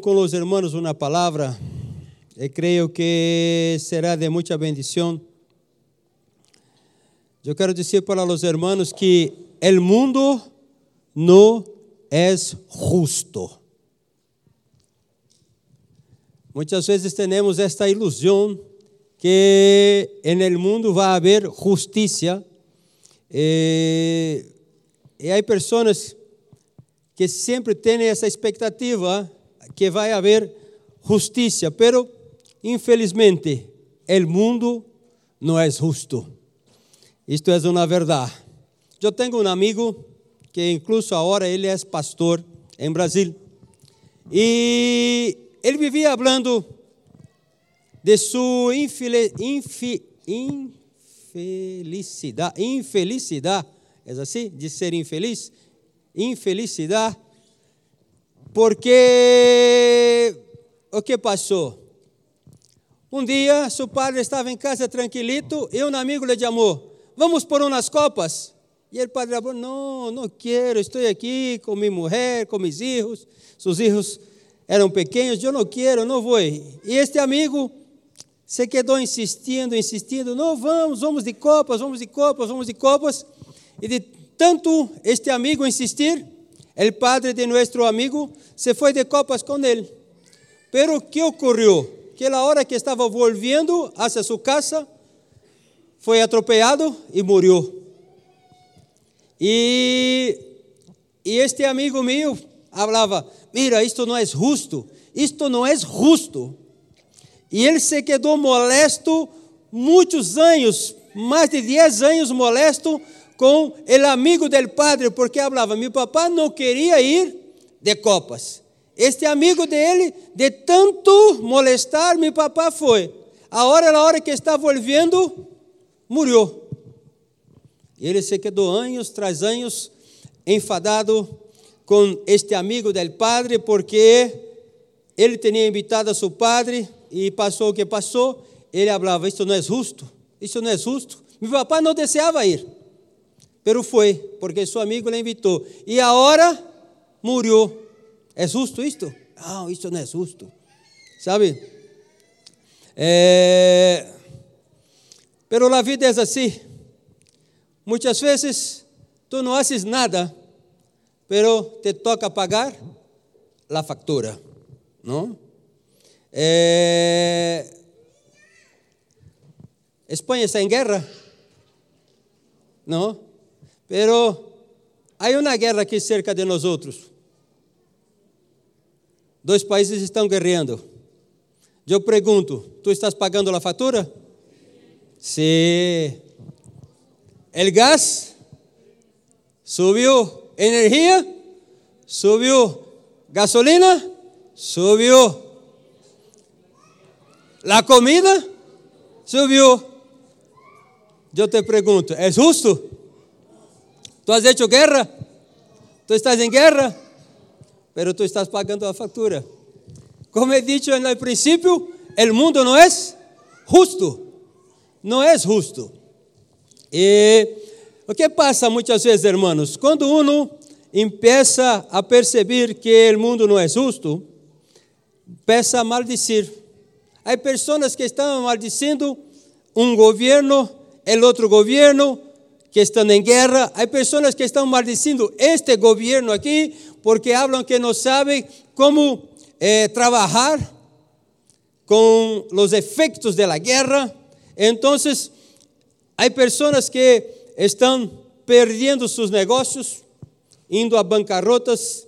con los hermanos una palabra. Y creo que será de mucha bendición. Yo quiero decir para los hermanos que el mundo no es justo. Muchas veces tenemos esta ilusión que el mundo va a haber justicia. Eh, y hay personas que siempre tienen esa expectativa que vai haver justiça, pero infelizmente el mundo não é justo. Isto é uma verdade. Eu tenho um amigo que incluso agora ele é pastor em Brasil. E ele vivia falando de sua infelicidade, infelicidade, é assim? De ser infeliz? Infelicidade porque o que passou? Um dia, seu padre estava em casa tranquilito e um amigo lhe chamou: Vamos por umas copas? E o padre falou: Não, não quero, estou aqui com minha mulher, com meus filhos. Seus filhos eram pequenos, eu não quero, não vou. E este amigo se quedou insistindo, insistindo: Não, vamos, vamos de copas, vamos de copas, vamos de copas. E de tanto este amigo insistir, o padre de nosso amigo se foi de copas com ele. Pero que ocorreu? Que na hora que estava volviendo hacia sua casa, foi atropellado e morreu. E, e este amigo meu falava: Mira, isto não é justo, isto não é justo. E ele se quedou molesto muitos anos, mais de 10 anos molesto, com o amigo del padre, porque falava: meu papá não queria ir de copas. Este amigo dele, de tanto molestar, meu papá foi. A hora, na hora que estava volvendo, morreu. Ele se quedou anos tras anos enfadado com este amigo del padre, porque ele tinha invitado a seu padre e passou o que passou. Ele falava: Isso não é justo, isso não é justo. Meu papá não desejava ir. Pero foi, porque seu amigo lhe invitou. E agora morreu. É justo isto? Não, isso não é justo. Sabe? É... Pero a vida é assim. Muitas vezes tu não haces nada, pero te toca pagar a factura, não? É... Espanha está em guerra, não? Pero há uma guerra aqui cerca de nós outros. Dois países estão guerreando. Eu pergunto: tu estás pagando a fatura? Sim. El gás subiu, energia subiu, gasolina subiu, a comida subiu. Eu te pergunto: é justo? Tu has hecho guerra, tu estás em guerra, pero tu estás pagando a factura. Como he dicho en el principio, el mundo no es justo, não é justo. E o que passa muitas vezes, hermanos, quando uno empieza a perceber que o mundo não é justo, começa a maldecir. Há pessoas que estão maldicindo um governo, el outro governo, que estão em guerra, há pessoas que estão maldicindo este governo aqui porque falam que não sabem como eh, trabalhar com os efeitos da guerra. Então, há pessoas que estão perdendo seus negócios, indo a bancarrotas.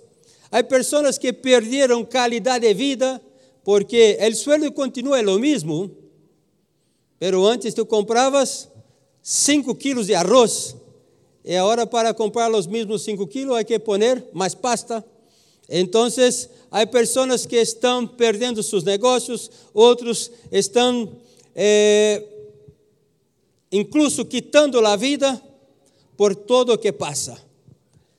Há pessoas que perderam qualidade de vida porque o sueldo continua o mesmo, pero antes tu compravas 5 quilos de arroz, e agora para comprar os mesmos 5 quilos, há que poner mais pasta. Então, há pessoas que estão perdendo seus negócios, outros estão, eh, incluso, quitando a vida por todo o que passa.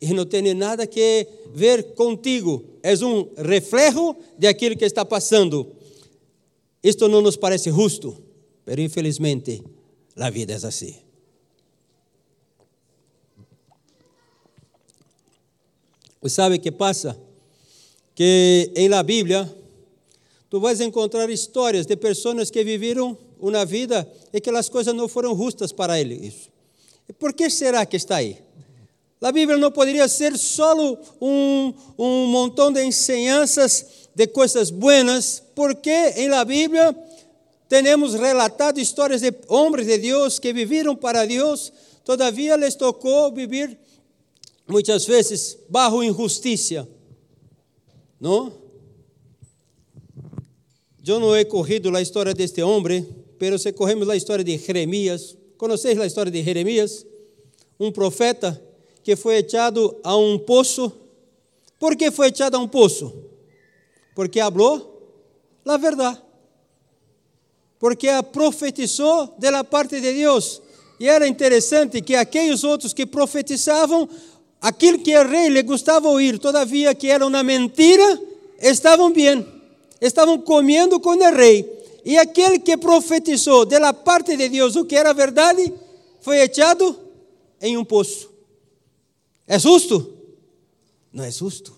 E não tem nada que ver contigo, é um reflejo de aquilo que está passando. Isto não nos parece justo, mas infelizmente a vida é assim. Você sabe o que passa? que em la Bíblia tu vais encontrar histórias de pessoas que viveram uma vida e que as coisas não foram justas para eles. Por que será que está aí? A Bíblia não poderia ser só um, um montão de enseñanças de coisas buenas, porque em la Bíblia temos relatado histórias de homens de Deus que viveram para Deus, todavia les tocou viver muitas vezes bajo injustiça, não? Eu não he corrido a história deste homem, pero se corremos a história de Jeremias. Conheceis a história de Jeremias? Um profeta que foi echado a um poço. Por que foi echado a um poço? Porque falou a verdade. Porque profetizou da parte de Deus. E era interessante que aqueles outros que profetizavam, aquilo que o rei lhe gostava ouvir, todavia que era uma mentira, estavam bem, estavam comendo com o rei. E aquele que profetizou da parte de Deus o que era verdade, foi echado em um poço. É justo? Não é justo.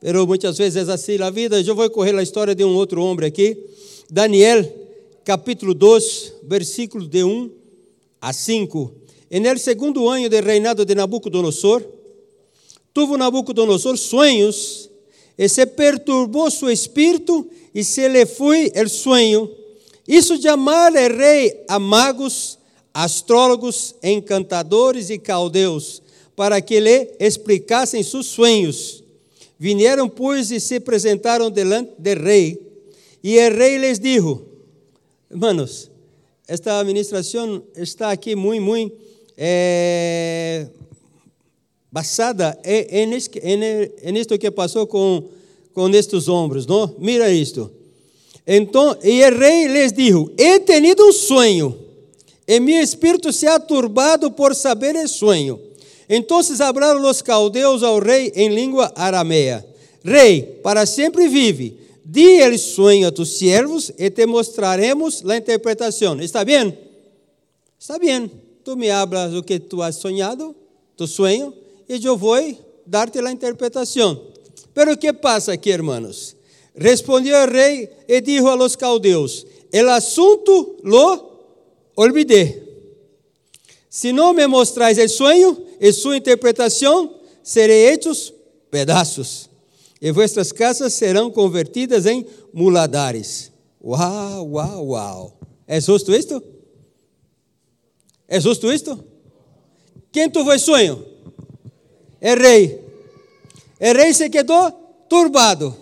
Pero muitas vezes é assim a vida. Eu vou correr a história de um outro homem aqui. Daniel, capítulo 2, versículo de 1 a 5. En el segundo ano de reinado de Nabucodonosor, tuvo Nabucodonosor sonhos e se perturbou su espírito e se lhe foi el sueño. Isso chamar o rei a magos, astrólogos, encantadores e caldeus para que lhe explicassem seus sonhos. Vieram, pois, e se apresentaram delante do rei. E o rei lhes disse: Hermanos, esta administração está aqui muito, muito é, basada em, em, isto que passou com, com estes ombros, não? Mira isto. Então, e o rei lhes disse: He tenido um sonho, e meu espírito se ha turbado por saber o sonho. Então hablaram os caldeus ao rei em língua arameia: Rei, para sempre vive. Di el sonho a tus siervos e te mostraremos a interpretação. Está bem? Está bem. Tu me hablas o que tu has sonhado, tu sonho, e eu vou dar-te a interpretação. Pero o que passa aqui, hermanos? Respondeu o rei e dijo a los caldeus: El assunto lo olvidé. Se não me mostrais o sonho, e sua interpretação, serei hechos pedaços, e vuestras casas serão convertidas em muladares. Uau, uau, uau. É justo isto? É justo isto? Quem tuvo sonho? É rei. O rei se quedou turbado.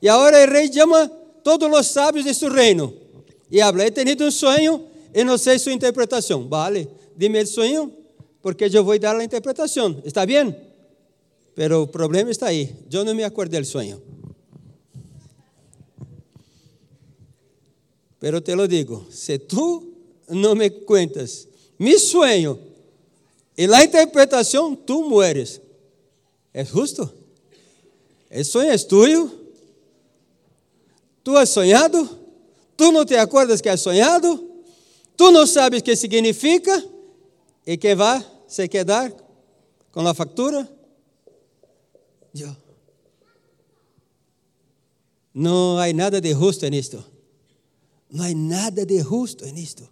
E agora o rei chama todos os sábios de seu reino. E habla, he tenido um sonho e não sei sua interpretação. Vale, dime o sonho porque eu vou dar a interpretação. ¿Está bem? Pero o problema está aí. Eu não me acuerdo do sonho. Pero te lo digo, se tu não me cuentas mi sueño e a interpretação, tu mueres. É justo? O sonho é tuyo. Tu has sonhado? Tu não te acordas que has sonhado? Tu não sabes o que significa? E que vai se quedar com a factura? Eu. Não há nada de justo nisto. Não há nada de justo nisto.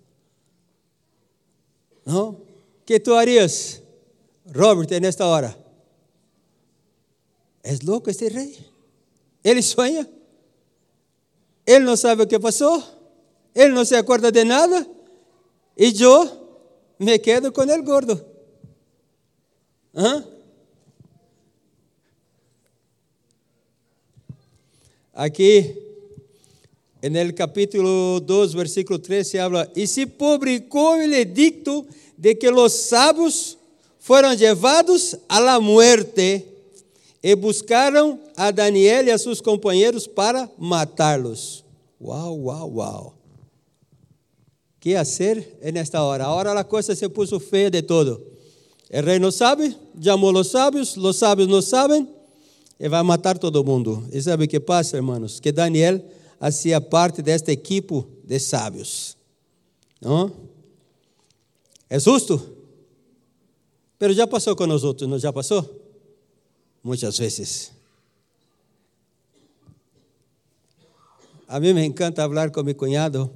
Não? que tu harias, Robert, nesta hora? És louco este rei? Ele sonha? Ele não sabe o que passou? Ele não se acorda de nada? E eu me quedo com ele gordo. ¿Ah? Aqui, no capítulo 2, versículo 13, se habla: E se publicou o edicto de que os sábios foram levados a la muerte e buscaram a Daniel e a seus companheiros para matá-los. Uau, uau, uau. Que hacer nesta hora? Agora a coisa se puso feia de todo. O rei não sabe, chamou os sábios, os sábios não sabem, e vai matar todo mundo. E sabe o que passa, irmãos? Que Daniel fazia parte desta equipe de sábios. Não? É justo? Mas já passou com nós outros, não já passou? Muitas vezes. A mí me encanta hablar con mi cuñado,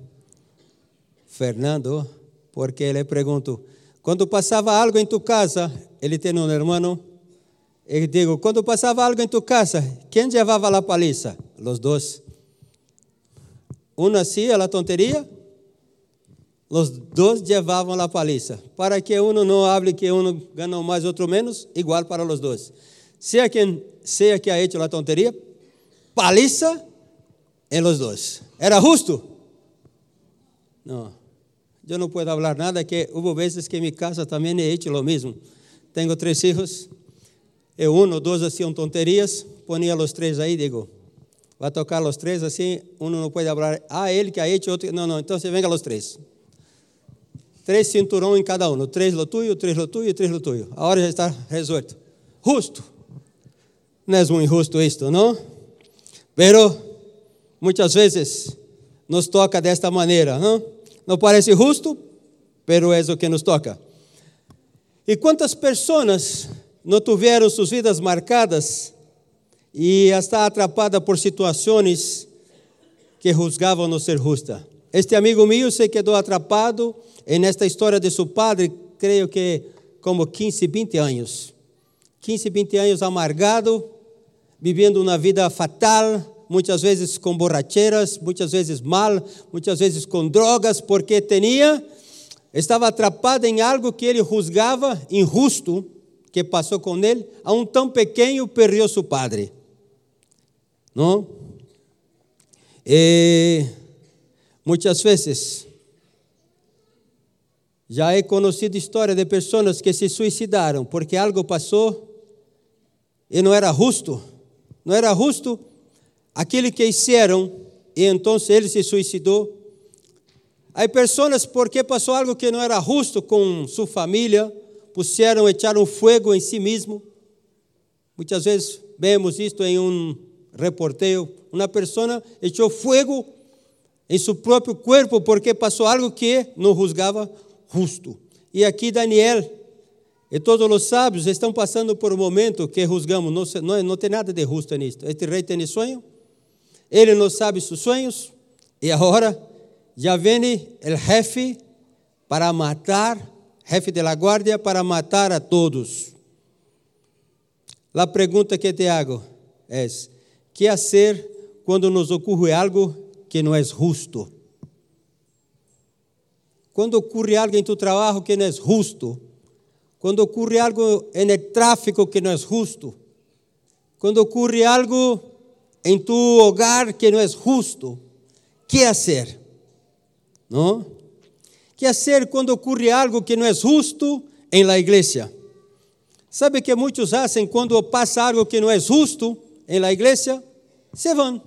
Fernando, porque le pregunto, cuando pasaba algo en tu casa, ele tiene un hermano, y digo, cuando pasaba algo en tu casa, ¿quién llevaba la paliza? Los dos. Uno hacía la tontería, los dos llevavam a paliza, para que uno não hable que uno ganhou mais, outro menos, igual para os dois. Seja quem seja que ha hecho a tonteria, paliza em los dois. ¿Era justo? Não. Eu não posso falar nada, que houve vezes que em minha casa também he hecho lo mesmo. Tenho três filhos, e um ou dois haciam tonterias, ponia os três aí, digo, vai tocar os três assim, um não pode falar, ah, ele que ha hecho, outro, não, não, então você venga os três. Três cinturão em cada um, três lo tuyo, três lo tuyo, três lo tuyo. A hora já está resolto. Justo. Não é muito injusto isto, não? Pero muitas vezes nos toca desta maneira, não? Não parece justo, pero é o que nos toca. E quantas pessoas não tiveram suas vidas marcadas e está atrapada por situações que juzgavam não ser justa? Este amigo meu se quedou atrapado em esta história de seu padre, creio que como 15, 20 anos. 15, 20 anos amargado, vivendo uma vida fatal, muitas vezes com borracheras, muitas vezes mal, muitas vezes com drogas, porque tinha, estava atrapado em algo que ele juzgava injusto, que passou com ele, a um tão pequeno perdeu seu padre. Não? E muitas vezes já he conhecido história de pessoas que se suicidaram porque algo passou e não era justo. Não era justo aquilo que fizeram e então ele se suicidou. Há pessoas porque passou algo que não era justo com sua família, puseram, echaram fogo em si mesmo. Muitas vezes vemos isto em um reporteio. Uma pessoa echou fogo em seu próprio corpo porque passou algo que não juzgava justo. E aqui Daniel e todos os sábios estão passando por um momento que juzgamos, não, não, não tem nada de justo nisto. Este rei tem sonho, ele não sabe seus sonhos, e agora já vem o jefe para matar, jefe de la guardia, para matar a todos. A pergunta que te hago é: que fazer quando nos ocorre algo que não é justo? Quando ocorre algo em tu trabalho que não é justo, quando ocorre algo en el tráfico que no es justo, cuando ocurre algo en tu hogar que no es justo, ¿qué hacer? ¿No? ¿Qué hacer cuando ocurre algo que no es justo en la iglesia? ¿Sabe que muchos hacen cuando pasa algo que no es justo en la iglesia? Se van.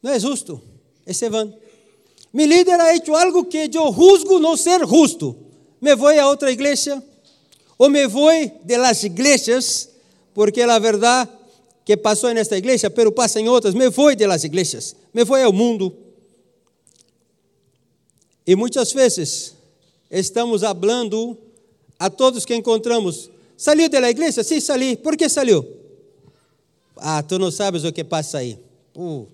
No es justo, se van. Mi líder ha hecho algo que yo juzgo no ser justo me vou a outra igreja, ou me vou de las iglesias, porque a verdade que passou nesta igreja, pero passa em outras, me vou de las iglesias, me vou ao mundo. E muitas vezes estamos falando a todos que encontramos, saiu da igreja? Sim, saí. Por que saiu? Ah, tu não sabes o que passa aí. Uh,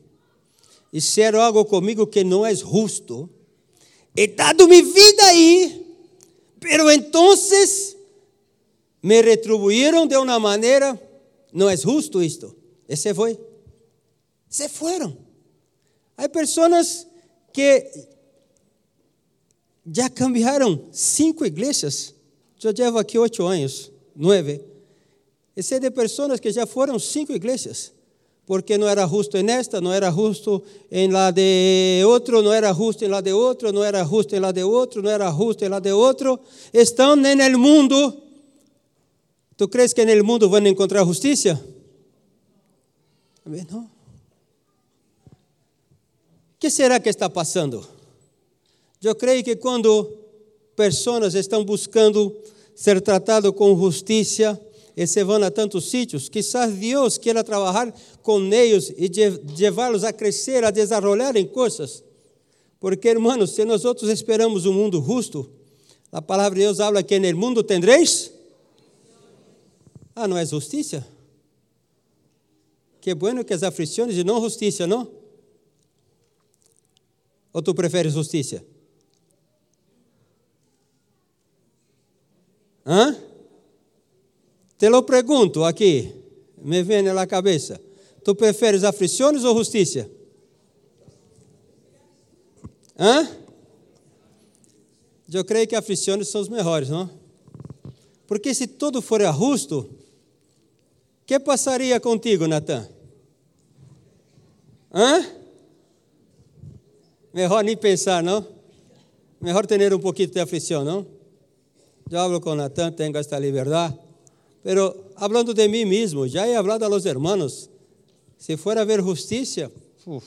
fizeram algo comigo que não é justo. He dado minha vida aí Pero entonces me retribuyeron de una manera, no es justo esto. Ese fue. Se fueron. Hay personas que ya cambiaron cinco iglesias. Yo llevo aquí ocho años, nueve. Ese de personas que ya fueron cinco iglesias porque não era justo em esta, não era justo em la de outro, não era justo em la de outro, não era justo em la de outro, não era justo em la de outro. Estão no mundo. ¿Tu crees que no mundo vão encontrar justiça? Não. O que será que está passando? Eu creio que quando pessoas estão buscando ser tratadas com justiça, e se vão a tantos sítios, quizás Deus queira trabalhar com eles e levá-los a crescer, a desenvolver em coisas. Porque, hermanos, se nós outros esperamos um mundo justo, a palavra de Deus habla que no mundo tendréis. Ah, não é justiça? Que bueno que as aflições e não justiça, não? Ou tu preferes justiça? Hã? Te lo pergunto aqui, me vem na cabeça. Tu preferes aflições ou justiça? Hã? Eu creio que aflições são os melhores, não? Porque se tudo for justo, que passaria contigo, Natan? Hã? Melhor nem pensar, não? Melhor ter um pouquinho de aflição, não? Eu hablo com Natan, tenho esta liberdade. Pero hablando de mim mesmo, já he hablado a los hermanos. Se for a ver justiça, uf.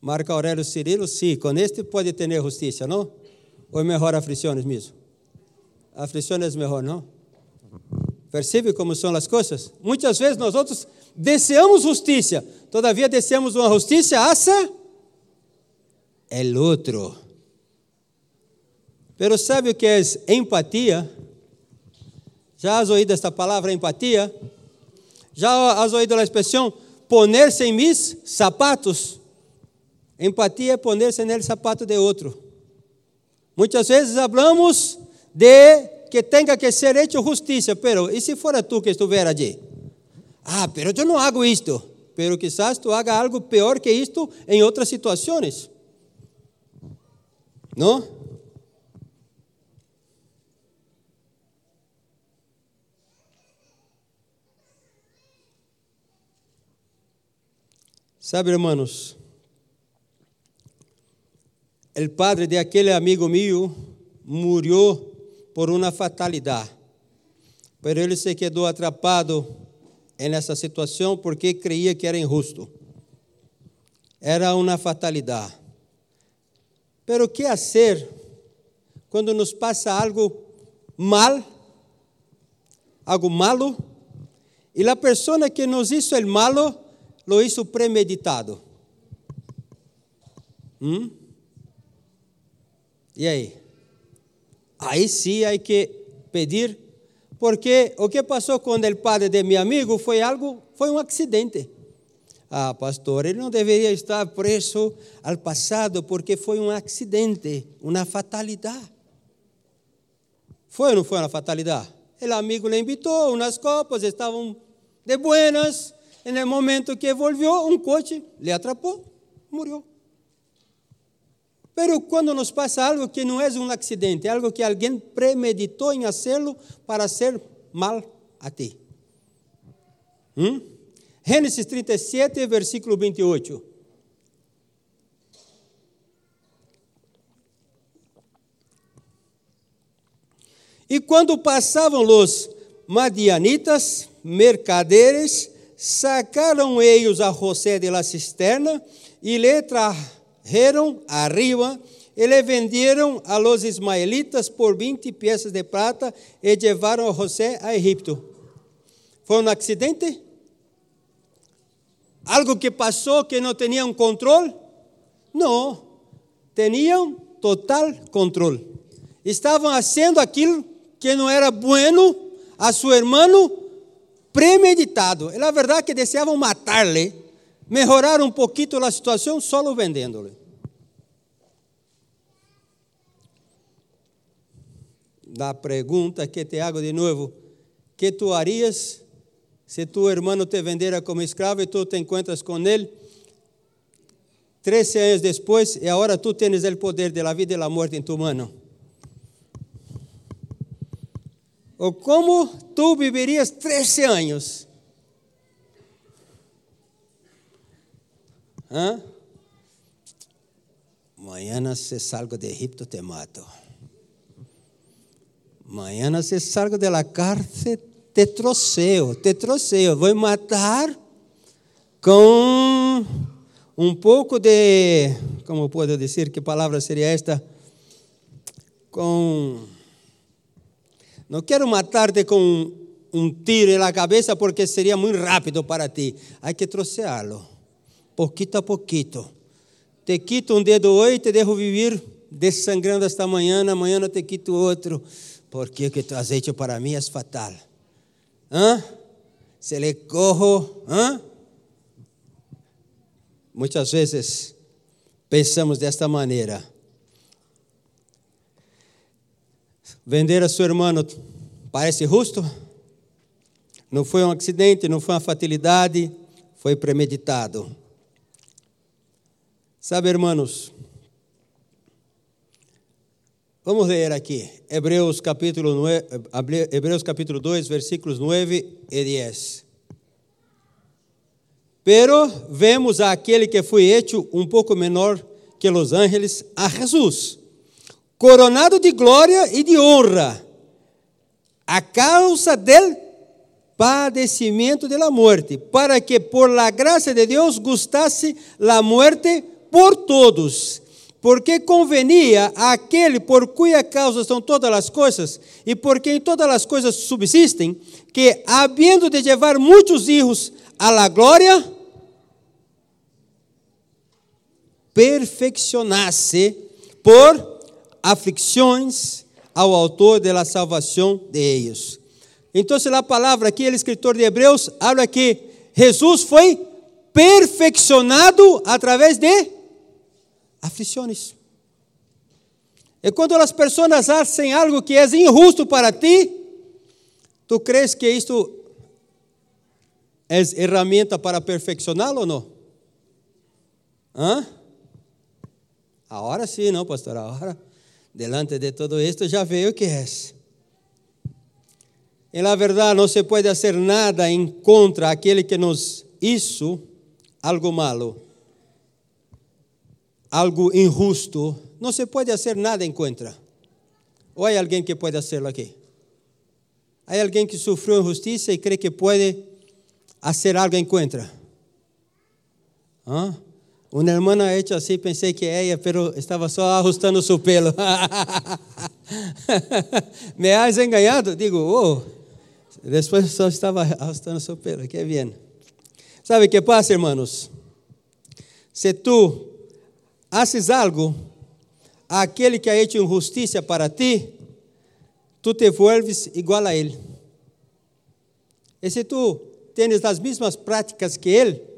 Marco Aurélio Cirilo, sim, com este justiça, não? Ou é melhor aflições mesmo? Aflições é melhor, não? Percebe como são as coisas? Muitas vezes nós outros desejamos justiça, todavia desejamos uma justiça hacia el outro. Pero sabe o que é empatia? Já has ouído esta palavra empatia? Já has ouído a expressão poner-se em mis sapatos? Empatia é poner-se no sapato de outro. Muitas vezes falamos de que tenha que ser hecho justiça, pero e se fora tu que estiver allí? Ah, pero eu não hago isto. Pero quizás tu haga algo pior que isto em outras situações. Não? Sabe, hermanos, o padre de aquele amigo meu morreu por uma fatalidade, mas ele se quedou atrapado nessa situação porque creia que era injusto. Era uma fatalidade. Pero que fazer quando nos passa algo mal, algo malo, e a pessoa que nos hizo el malo lo hizo premeditado. ¿Mm? E aí? Aí sim há que pedir, porque o que passou com o padre de meu amigo foi algo, foi um acidente. Ah, pastor, ele não deveria estar preso ao passado porque foi um acidente, uma fatalidade. Foi ou não foi uma fatalidade? O amigo le invitou, umas copas, estavam de buenas, no momento que volvió, um coche le atrapou, morreu. Pero quando nos passa algo que não é um acidente, algo que alguém premeditou em fazê-lo para ser mal a ti. Hum? Gênesis 37, versículo 28. E quando passavam os madianitas, mercaderes, sacaram eles a José de la cisterna e lhe trajeron arriba e le venderam a los ismaelitas por 20 peças de prata e levaram a José a Egipto. Foi um acidente? Algo que passou que não tinham controle? Não, tinham total controle. Estavam fazendo aquilo que não era bueno a seu irmão premeditado. É a verdade que deseavam matar-lhe, melhorar um pouquinho a situação só vendendo-lhe. Da pergunta que te hago de novo: que tu harias se tu irmão te vendera como escravo e tu te encontras com ele? Treze anos depois, e agora tu tens o poder da vida e da morte em tu mano. Ou como tu viverias 13 anos? Hã? Mañana se salgo de Egipto te mato. Mañana se salgo de la cárcel te troceo, te troceo. Vou matar com um pouco de, como posso dizer, que palavra seria esta? Com não quero matar-te com um tiro na cabeça porque seria muito rápido para ti. Há que troceá-lo, pouquito a pouquito. Te quito um dedo hoje, te devo viver desangrando esta manhã, amanhã não te quito outro, porque o que tu has hecho para mim é fatal. Hã? Se le cojo, hã? muitas vezes pensamos desta maneira. Vender a seu irmão parece justo? Não foi um acidente, não foi uma fatalidade, foi premeditado. Sabe, irmãos, vamos ler aqui, Hebreus capítulo, 9, Hebreus capítulo 2, versículos 9 e 10. Pero vemos aquele que foi hecho um pouco menor que os ángeles, a Jesus, coronado de glória e de honra, a causa del padecimento de la muerte, para que por la gracia de Deus gustasse la muerte por todos, porque convenia àquele por cuja causa são todas as coisas e por quem todas as coisas subsistem, que, havendo de levar muitos hijos a la glória, perfeccionasse por aflições ao autor de la salvação de ellos. Então, a palavra aqui, o escritor de Hebreus, habla que Jesus foi perfeccionado através de aflições. E quando as pessoas fazem algo que é injusto para ti, tu crees que isto é ferramenta para perfeccioná-lo ou não? Hã? Agora sim, não, pastor? Agora, delante de todo isto, já veio o que é. E na verdade, não se pode fazer nada em contra aquele que nos hizo algo malo algo injusto, não se pode fazer nada em contra. Ou há alguém que pode fazê-lo aqui? Há alguém que sofreu injustiça e crê que pode fazer algo em contra? ¿Ah? Uma irmã ha hecho assim, pensei que ela, mas estava só ajustando seu pelo. Me has enganado? Digo, oh, depois só estava ajustando seu pelo, que bem. Sabe o que passa, irmãos? Se tu haces algo àquele que ha hecho injustiça para ti, tu te vuelves igual a ele. E se tu tens as mesmas práticas que ele,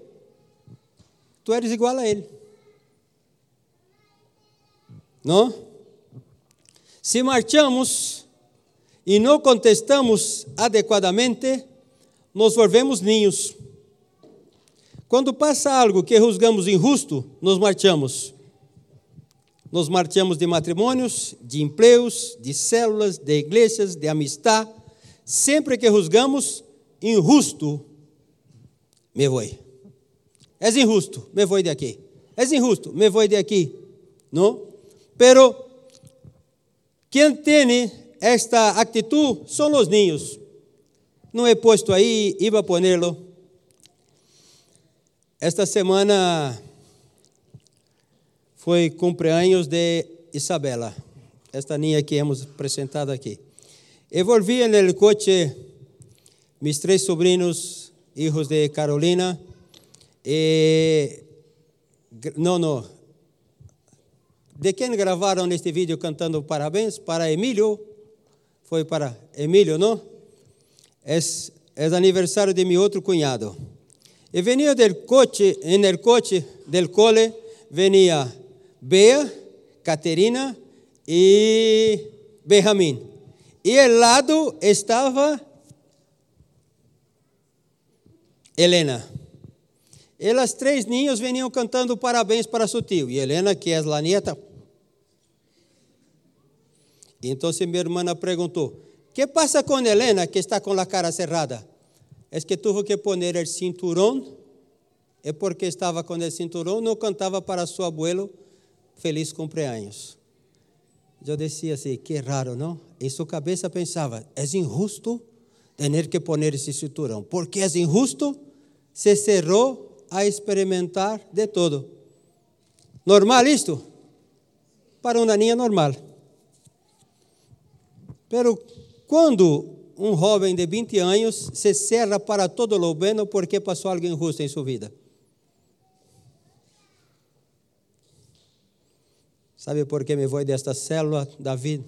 tu eres igual a ele. Não? Se marchamos e não contestamos adequadamente, nos volvemos ninhos. Quando passa algo que julgamos injusto, nos marchamos. Nos marchamos de matrimônios, de empregos, de células, de igrejas, de amistad. Sempre que juzgamos injusto, me vou. É injusto, me vou de aqui. É injusto, me vou de aqui. Não? Pero quem tem esta atitude são os ninhos. Não é posto aí, iba a ponerlo. Esta semana foi cumpleaños de Isabela, esta niña que hemos apresentado aqui. Eu volví no coche mis três sobrinhos, hijos de Carolina, e não, não. De quem gravaram este vídeo cantando parabéns? Para Emílio. Foi para Emílio, não? É, é aniversário de meu outro cunhado. E venia del coche, en el coche del cole, venia Bea, Caterina e Benjamim. E ao lado estava Helena. E as três ninhos veniam cantando parabéns para seu tio. E Helena, que é a nieta. Então minha irmã perguntou: que passa com Helena que está com a cara cerrada? É que tuvo que poner o cinturão. É porque estava com o cinturão, não cantava para seu abuelo feliz cumpleaños. Eu dizia assim, que raro, não? Em sua cabeça pensava, é injusto ter que poner esse cinturão. Porque é injusto, se cerrou a experimentar de todo. Normal isto? Para uma ninha normal. Pero quando um jovem de 20 anos se cerra para todo lo porque passou algo injusto em sua vida? Sabe por que me vou desta célula, David?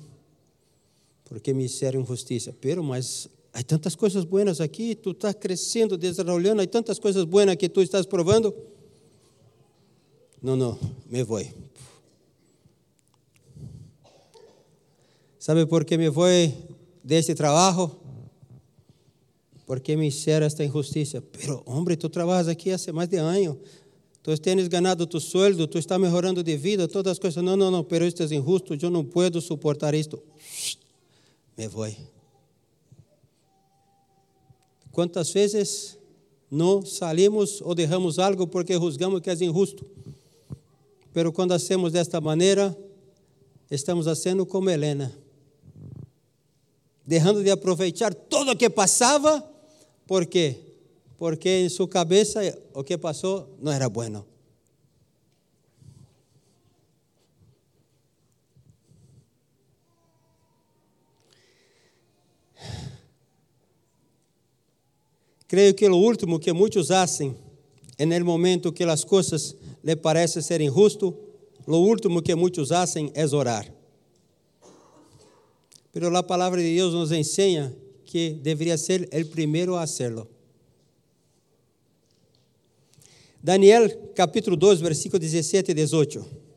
Porque me fizeram injustiça. Pero, mas há tantas coisas buenas aqui, tu estás crescendo, desenvolvendo, há tantas coisas buenas que tu estás provando. não, não, me vou. ¿Sabe por que me vou deste trabalho? Porque me hicieron esta injustiça. Pero, hombre, tu trabalhas aqui há mais de ano. Tu tens ganado tu sueldo, tu estás mejorando de vida, todas as coisas. Não, não, não, pero isto é injusto, eu não puedo suportar isto. Me vou. Quantas vezes não salimos ou derramos algo porque juzgamos que é injusto? Pero quando hacemos desta maneira, estamos fazendo como Helena deixando de aproveitar tudo o que passava, por quê? Porque em sua cabeça o que passou não era bueno. Creio que o último que muitos fazem, no momento que as coisas lhe parecem ser injusto, o último que muitos fazem é orar. Pero a palavra de Deus nos ensina que deveria ser o primeiro a hacerlo. Daniel capítulo 2, versículo 17 e 18.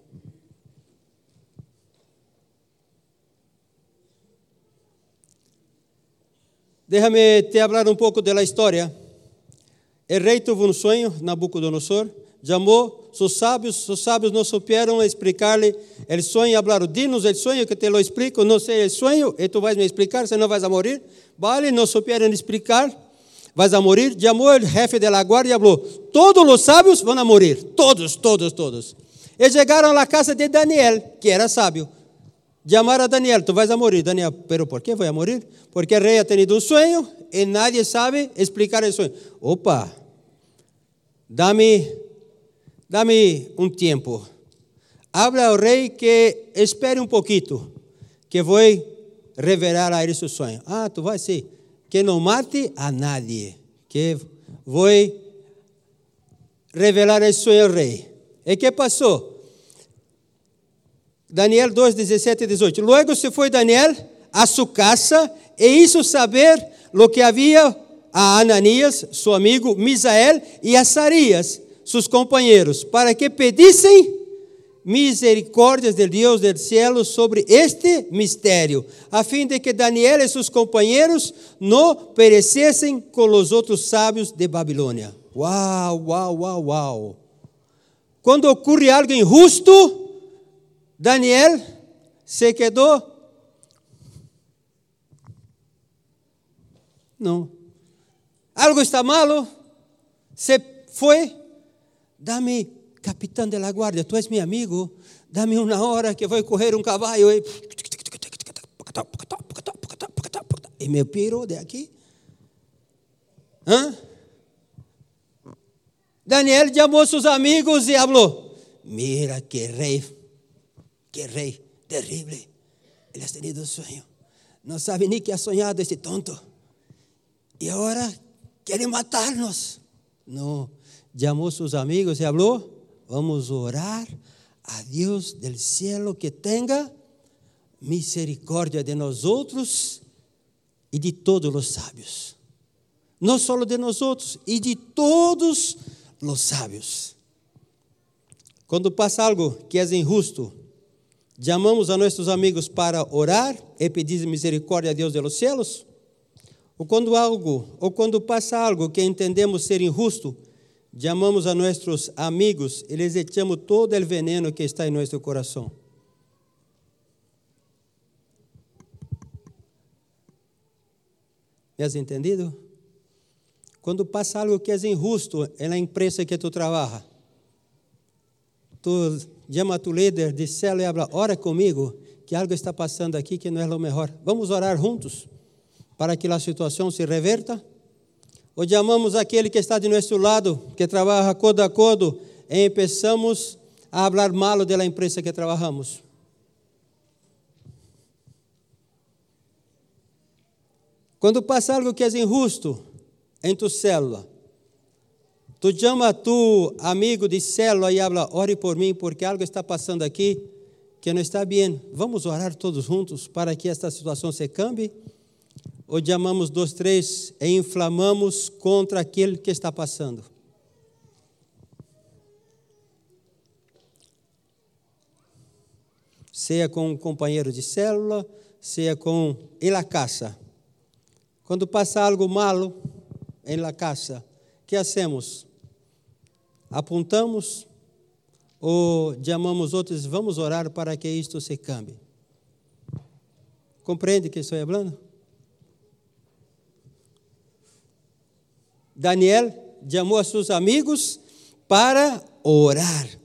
Déjame te hablar um pouco da história. O rei teve um sonho, Nabucodonosor, chamou seus sábios, seus sábios não souberam explicar-lhe o sonho, falaram, dinos o sonho que te lo explico, não sei o sonho, e tu vais me explicar, senão vais a morir. Vale, não souberam explicar, vais a morir. Chamou o jefe de la guarda e falou, todos os sábios vão a morir, todos, todos, todos. E chegaram à casa de Daniel, que era sábio. Chamaram a Daniel, tu vais a morir. Daniel, pero por que vou a morir? Porque o rei ha tenido um sonho e nadie sabe explicar o sonho. Opa, dá-me dá-me um tempo. Habla ao rei que espere um pouquinho, que vou revelar a ele seu sonho. Ah, tu vai sim. Que não mate a nadie, que vou revelar esse sonho ao rei. E que passou? Daniel 2, 17 e 18. Luego se foi Daniel a sua casa e hizo saber lo que havia a Ananias, seu amigo Misael, e a Sarias, seus companheiros, para que pedissem misericórdias de Deus do céu sobre este mistério, a fim de que Daniel e seus companheiros não perecessem com os outros sábios de Babilônia. Uau, uau, uau, uau. Quando ocorre algo injusto, Daniel se quedou? Não. Algo está malo? Se foi? Dá-me, capitão de la guarda, tu és meu amigo, dá-me uma hora que vou correr um cavalo e... E me piro de aqui. Hã? Daniel chamou seus amigos e falou: Mira que rei que rei terrível. Ele ha tenido um sonho. Não sabe nem que ha sonhado esse tonto. E agora quer matar-nos. Não. Chamou seus amigos e falou: Vamos orar a Deus do céu que tenha misericórdia de nós outros e de todos os sábios. Não só de nós outros, e de todos os sábios. Quando passa algo que é injusto, Chamamos a nossos amigos para orar e pedir misericórdia a Deus dos céus? Ou quando algo, ou quando passa algo que entendemos ser injusto, chamamos a nossos amigos e lhes echamos todo o veneno que está em nosso coração. ¿Me has entendido? Quando passa algo que é injusto na empresa que tu trabalha, tu chama a tu líder de célula e habla, ora comigo, que algo está passando aqui que não é o melhor. Vamos orar juntos para que a situação se reverta? Ou chamamos aquele que está de nosso lado, que trabalha codo a codo, e começamos a falar mal da empresa que trabalhamos? Quando passa algo que é injusto em tu célula, Tu chama tu amigo de célula e habla, ore por mim, porque algo está passando aqui que não está bem. Vamos orar todos juntos para que esta situação se cambie? Ou chamamos dois, três e inflamamos contra aquele que está passando? seja com um companheiro de célula, seja com em la casa. Quando passa algo malo em la casa, que hacemos? Apontamos ou chamamos outros, vamos orar para que isto se cambie. Compreende que estou falando? Daniel chamou a seus amigos para orar.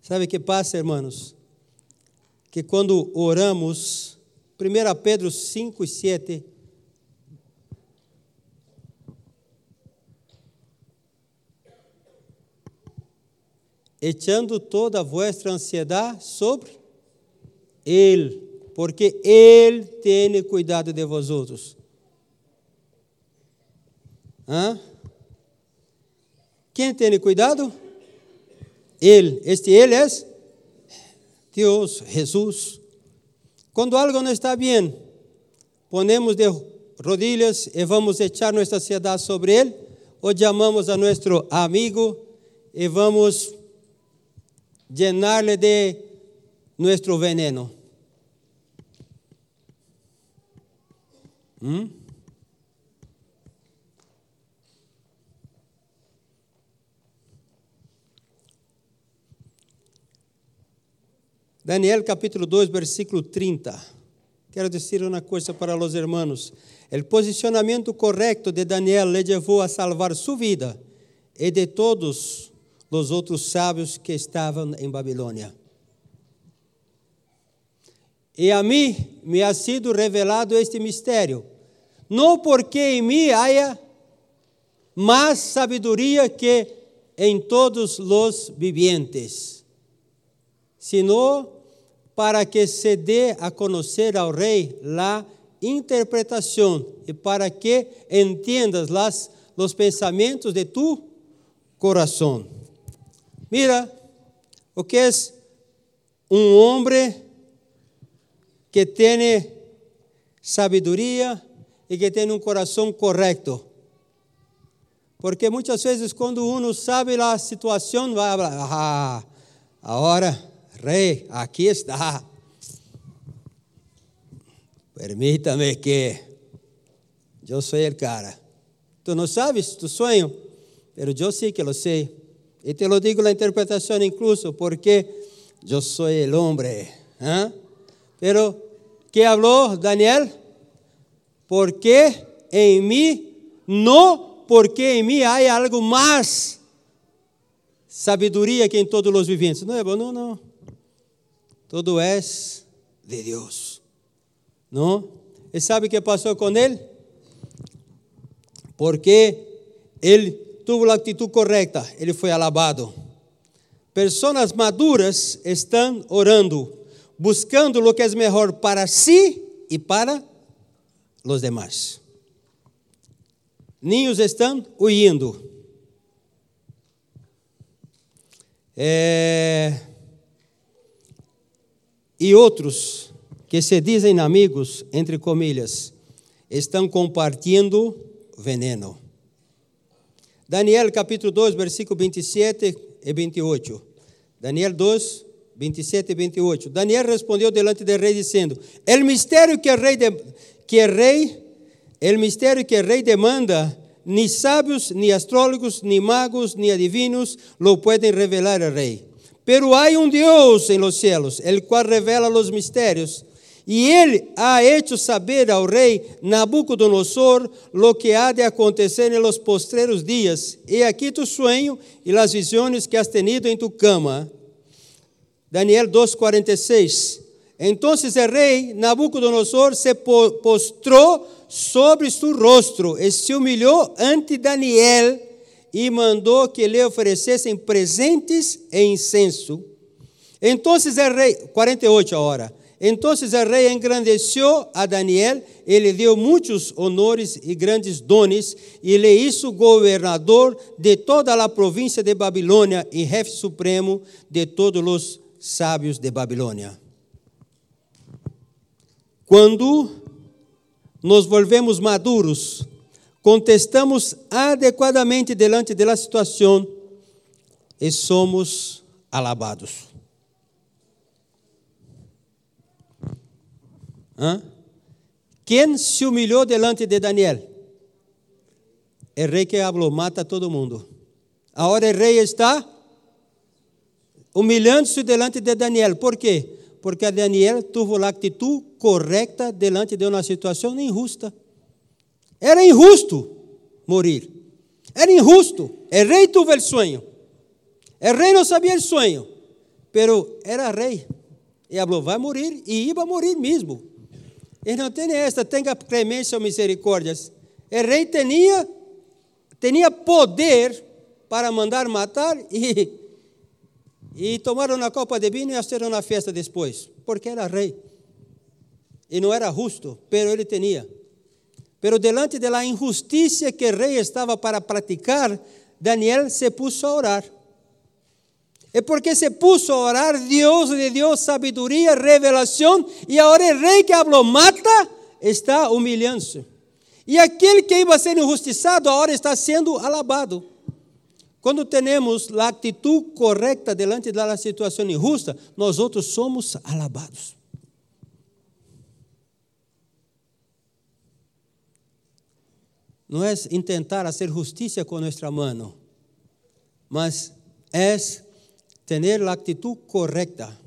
Sabe o que passa, irmãos? Que quando oramos, 1 Pedro 5 e 7, echando toda a vossa ansiedade sobre Ele, porque Ele tem cuidado de vós outros. Quem tem cuidado? Ele. Este Ele é Deus, Jesus. Quando algo não está bem, ponemos de rodilhas e vamos echar nossa ansiedade sobre Ele, ou chamamos a nosso amigo e vamos llenarle de nuestro veneno. ¿Mm? Daniel capítulo 2, versículo 30. Quero dizer uma coisa para os irmãos. O posicionamento correto de Daniel le levou a salvar sua vida e de todos dos outros sábios que estavam em Babilônia. E a mim me ha sido revelado este mistério, não porque em mim haya mais sabedoria que em todos os vivientes, sino para que se dê a conhecer ao rei a interpretação e para que entiendas las, los pensamentos de tu coração. Mira, o que é um homem que tem sabedoria e que tem um coração correto. Porque muitas vezes, quando uno sabe a situação, vai falar: ah, agora, rei, aqui está. Permítame que eu sou o cara. Tu não sabes tu sonho, mas eu sei que lo sei. Y te lo digo la interpretación incluso porque yo soy el hombre. ¿eh? Pero, ¿qué habló Daniel? Porque en mí, no porque en mí hay algo más sabedoria que em todos os viventes. Não é bom, não, não. Tudo é de Deus. Não? E sabe o que passou com ele? Porque ele tuvo a atitude correta, ele foi alabado. Pessoas maduras estão orando, buscando o que é melhor para si e para os demais. Ninhos estão huyendo. É... E outros que se dizem amigos, entre comilhas, estão compartilhando veneno. Daniel capítulo 2, versículo 27 e 28. Daniel 2, 27 e 28. Daniel respondeu delante do rei dizendo: "El mistério que o rei de, que rei, el mistério que rei demanda, ni sábios, ni astrólogos, ni magos, ni adivinos lo pueden revelar al rei. Pero hay un Dios en los cielos, el cual revela los misterios e ele ha hecho saber ao rei Nabucodonosor lo que há de acontecer en los postreros dias. E aqui tu sueño e las visiones que has tenido em tu cama. Daniel 2:46. Entonces el rei Nabucodonosor se postrou sobre su rostro e se humilhou ante Daniel e mandou que lhe oferecessem presentes e incenso. Entonces el rei, 48 hora. Entonces el rey engrandeció a Daniel, y le dio muchos honores y grandes dones, y le hizo gobernador de toda la provincia de Babilonia y jefe supremo de todos los sabios de Babilonia. Quando nos volvemos maduros, contestamos adequadamente delante da situação e somos alabados. Hã? Quem se humilhou delante de Daniel? O rei que falou, mata todo mundo. Agora o rei está humilhando-se delante de Daniel. Por quê? Porque Daniel teve a atitude correta delante de uma situação injusta. Era injusto morir. Era injusto. O rei teve o sonho. O rei não sabia o sonho, pero era rei. E falou, vai morrer, e ia morrer mesmo. Ele não tem esta, tenha clemência ou misericórdia. O rei tinha, tinha poder para mandar matar e, e tomar uma copa de vinho e fazer uma festa depois, porque era rei. E não era justo, pero ele tinha. Pero delante da injustiça que o rei estava para praticar, Daniel se puso a orar. E porque se puso a orar, Deus lhe deu sabedoria, revelação, e agora o rei que falou mata está humilhando-se. E aquele que ia ser injustiçado agora está sendo alabado. Quando temos a atitude correta delante da situação injusta, nós outros somos alabados. Não é tentar fazer justiça com nossa mão, mas é ter a atitude correta.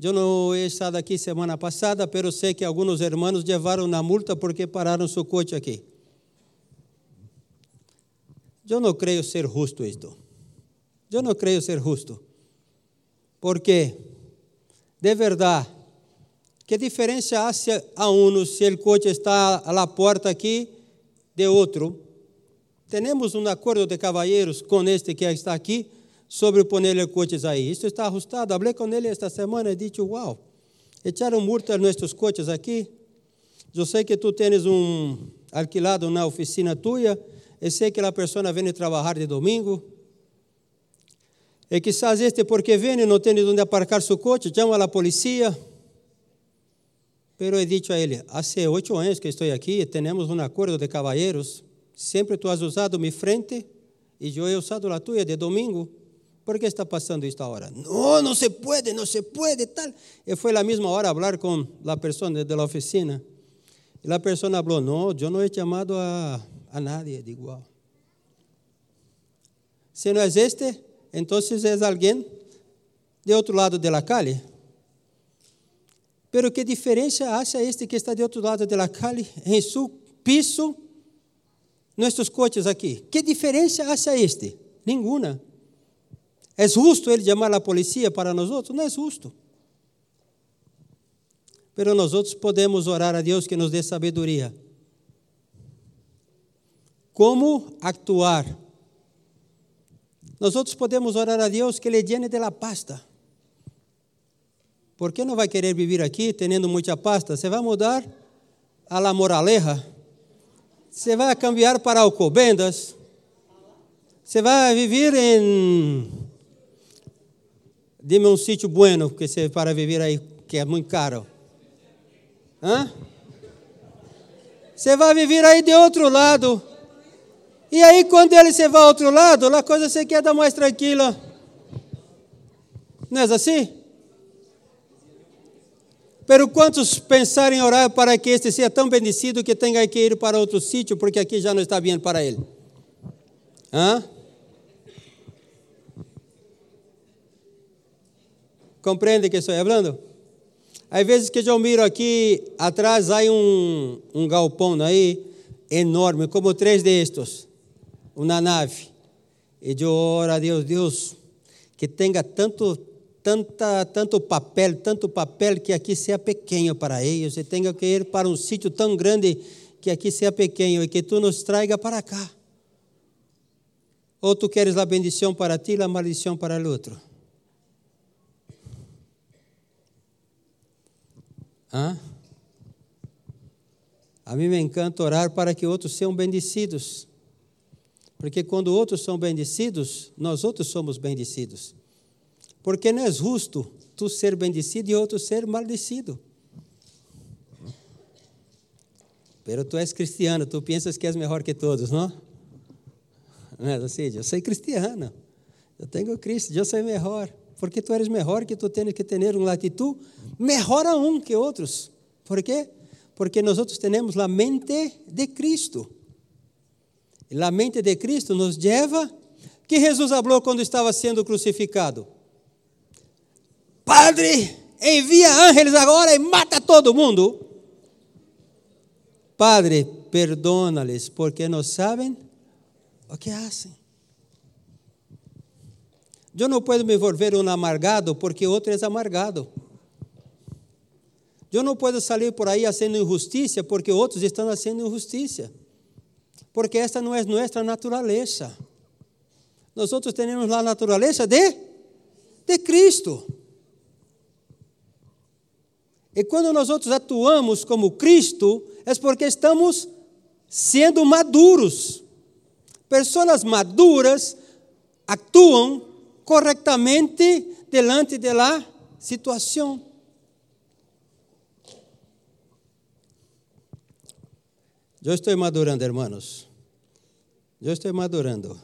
Eu não he estado aqui semana passada, pero sei que alguns hermanos levaram uma multa porque pararam seu coche aqui. Eu não creio ser justo isto. Eu não creio ser justo. Porque, de verdade, que diferença há a um se o coche está à porta aqui de outro? Temos um acordo de cavalheiros com este que está aqui sobre ponerle coches aí. Isso está ajustado. Hablé com ele esta semana e disse: Uau, echaram multa nossos coches aqui. Eu sei que tu tens um alquilado na oficina tua e sei que a pessoa vem trabalhar de domingo. E quizás este porque vem não tem onde aparcar seu coche, chama a polícia. Pero he dicho a ele, há oito anos que estou aqui e temos um acordo de cavalheiros. Sempre tu has usado minha frente e eu he usado a tua de domingo. ¿Por qué está pasando esta hora? No, no se puede, no se puede, tal. Y fue la misma hora hablar con la persona de la oficina. Y la persona habló, no, yo no he llamado a, a nadie. Digo, wow. Si no es este, entonces es alguien de otro lado de la calle. Pero ¿qué diferencia hace este que está de otro lado de la calle en su piso, nuestros coches aquí? ¿Qué diferencia hace este? Ninguna. É justo ele chamar a polícia para nós outros? Não é justo. Pero nós outros podemos orar a Deus que nos dê sabedoria. Como actuar? Nós outros podemos orar a Deus que lhe llene de la pasta. Por que não vai querer viver aqui tendo muita pasta? Você vai mudar a la moraleja? Você vai cambiar para alcobendas? Você vai viver em Dime um sítio bueno que você para viver aí, que é muito caro. Hã? Você vai viver aí de outro lado. E aí, quando ele se vai ao outro lado, a coisa você quer dar mais tranquila. Não é assim? Pero quantos pensarem em orar para que este seja tão bendecido que tenha que ir para outro sítio, porque aqui já não está bem para ele? Hã? Compreende que estou falando? Às vezes que eu miro aqui atrás, há um, um galpão aí enorme, como três destes, uma nave. E eu oro a Deus, Deus, que tenha tanto, tanta, tanto papel, tanto papel que aqui seja pequeno para eles, e tenha que ir para um sítio tão grande que aqui seja pequeno e que tu nos traga para cá. Ou tu queres a bendição para ti e a maldição para o outro. Hã? A mim me encanta orar para que outros sejam bendecidos. Porque quando outros são bendecidos, nós outros somos bendecidos. Porque não é justo tu ser bendecido e outro ser maldecido. Pero tu és cristiano, tu pensas que és melhor que todos, não? Não é assim? Eu sou cristiano. Eu tenho Cristo, eu sou melhor. Porque tu eres melhor que tu tens que ter uma atitude melhor aún que outros. ¿Por quê? Porque nós temos a mente de Cristo. A mente de Cristo nos leva. que Jesus falou quando estava sendo crucificado? Padre, envia ángeles agora e mata todo mundo. Padre, perdona-lhes, porque não sabem o que fazem. Eu não posso me volver um amargado porque outro é amargado. Eu não posso sair por aí fazendo injustiça porque outros estão fazendo injustiça. Porque esta não é nossa natureza. Nós temos a natureza de, de Cristo. E quando nós atuamos como Cristo, é porque estamos sendo maduros. Pessoas maduras atuam corretamente delante da situação. Eu estou madurando, hermanos. Eu estou madurando.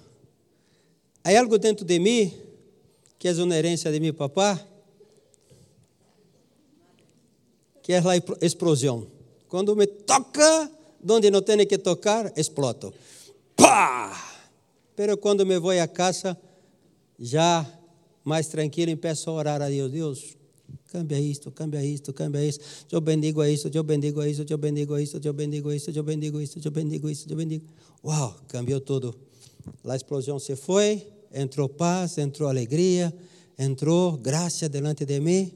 Há algo dentro de mim que é uma herência de meu papá, que é a explosão. Quando me toca onde não tem que tocar, exploto. Pá! Pero quando me vou a casa, já mais tranquilo, e peço a orar a Deus. Deus, cambia isto, cambia isto, cambia isto. Eu bendigo a isso, eu bendigo a isso, eu bendigo a isso, eu bendigo a isso, eu bendigo isso, eu bendigo isso, eu bendigo. Uau, cambiou tudo. A explosão se foi, entrou paz, entrou alegria, entrou graça delante de mim.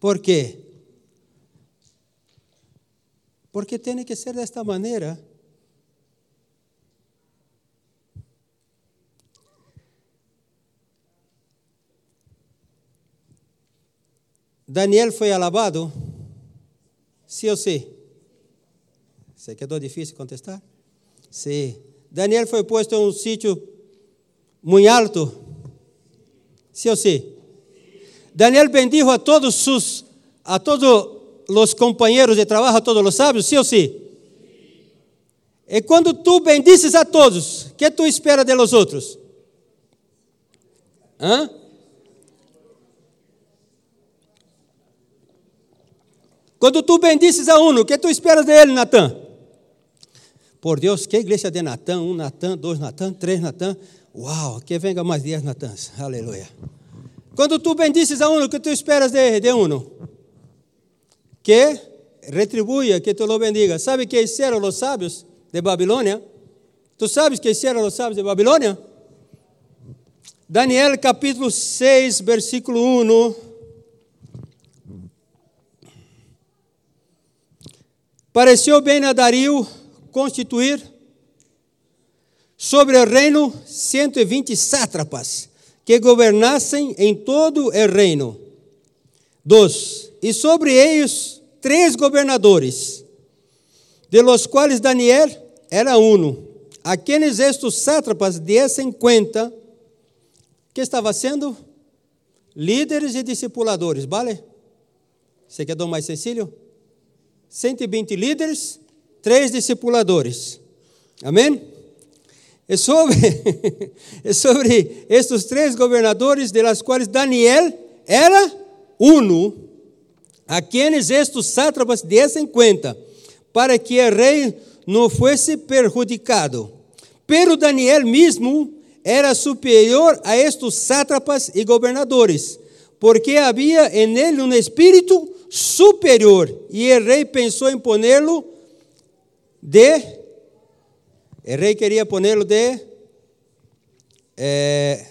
Por quê? Porque tem que ser desta maneira. Daniel foi alabado? Sim ou sim? Se quedou difícil contestar? Sim. Daniel foi posto em um sítio muito alto? Sim ou sim? Daniel bendijo a todos sus, a todos os companheiros de trabalho, a todos os sábios, sim ou sim? E quando tu bendices a todos, que tu espera de los outros? Hã? Quando tu bendices a um, o que tu esperas dele, Natan? Por Deus, que igreja de Natan? Um Natan, dois Natan, três Natan. Uau, que venga mais dias Natãs. Aleluia. Quando tu bendices a um, o que tu esperas de, de um? Que retribuya, que tu lo bendiga. Sabe que hicieron os sábios de Babilônia? Tu sabes que hicieron os sábios de Babilônia? Daniel capítulo 6, versículo 1. Pareceu bem a Dario constituir sobre o reino 120 sátrapas que governassem em todo o reino. Dos, e sobre eles três governadores, de los quais Daniel era um, a quienes estes sátrapas dessem conta que estava sendo líderes e discipuladores, vale? Você quer dar mais sencillo? 120 líderes, três discipuladores. Amém? É sobre, é sobre estes três governadores, de las quais Daniel era um, a quienes estes sátrapas dessem conta, para que o rei não fosse perjudicado. Pero Daniel mesmo era superior a estes sátrapas e governadores, porque havia em ele um espírito superior. E o rei pensou em pô-lo de. O rei queria pô-lo de. É,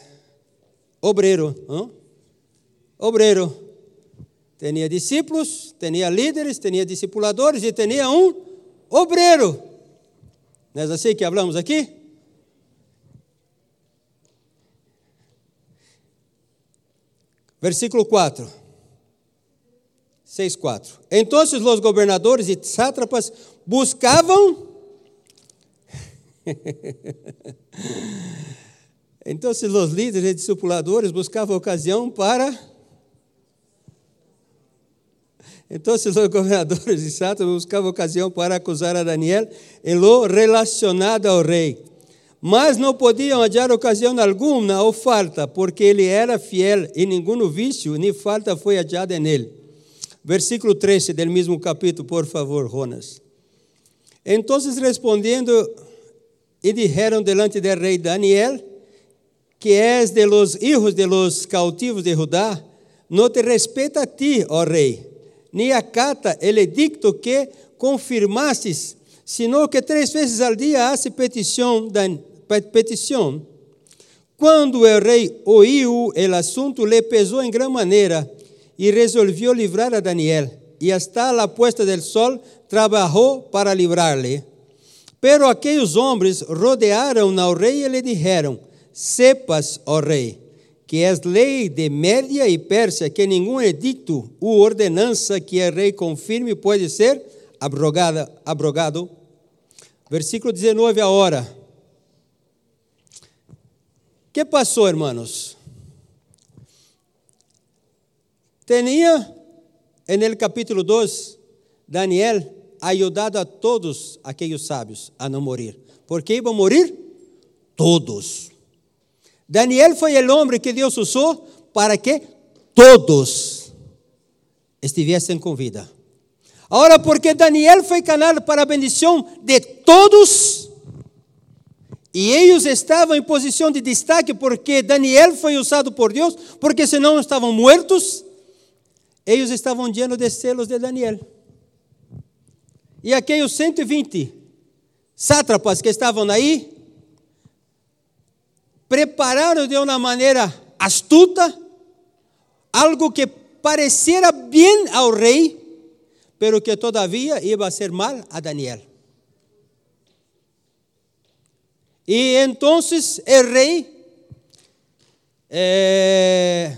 obreiro. Hein? Obreiro. Tinha discípulos, tinha líderes, tinha discipuladores e tinha um obreiro. Não é assim que falamos aqui? Versículo 4. 6:4. Então os governadores e sátrapas buscavam Então os líderes e discipuladores buscavam ocasião para Então os governadores e sátrapas buscavam ocasião para acusar a Daniel em lo relacionado ao rei. mas não podiam hallar ocasião alguma ou falta, porque ele era fiel e nenhum vício nem falta foi hallada nele. Versículo 13 del mesmo capítulo, por favor, Jonas. Então respondendo, e dijeron delante del rei Daniel, que és de los hijos de los cautivos de Judá, não te respeita a ti, ó rei, nem acata el edicto que confirmastes, sino que três vezes al dia hace petição. Quando o rei ouviu o assunto, le pesou em grande maneira e resolveu livrar a Daniel. E hasta la puesta del sol trabalhou para livrar-lhe. Pero aqueles homens rodearam ao rei e lhe disseram: sepas, ó rei, que é lei de Média e Pérsia que nenhum edicto ou ordenança que o rei confirme pode ser abrogada, abrogado. Versículo 19 agora. que passou, hermanos? Tinha, no capítulo 2, Daniel ajudado a todos aqueles sábios a não morrer. Por que iam morrer? Todos. Daniel foi o homem que Deus usou para que todos estivessem com vida. Agora, porque Daniel foi canal para a bendição de todos, e eles estavam em posição de destaque, porque Daniel foi usado por Deus, porque senão estavam mortos, eles estavam llenos de selos de Daniel. E aqueles 120 sátrapas que estavam aí, prepararam de uma maneira astuta algo que pareciera bem ao rei, pero que todavia ia ser mal a Daniel. E então o rei, eh,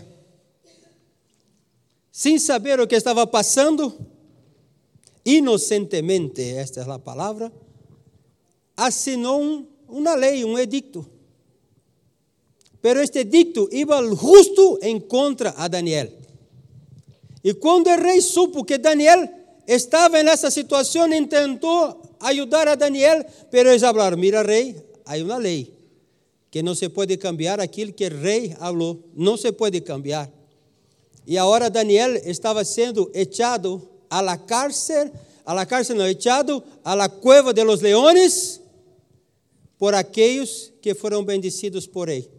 sem saber o que estava passando, inocentemente, esta é a palavra, assinou uma lei, um edicto Pero este dicto iba justo en contra a Daniel. Y cuando el rey supo que Daniel estaba en esa situación, intentó ayudar a Daniel, pero ellos hablaron, mira rey, hay una ley que no se puede cambiar aquilo que el rey habló, no se puede cambiar. Y ahora Daniel estaba siendo echado a la cárcel, a la cárcel no, echado a la cueva de los leones por aquellos que fueron bendecidos por él.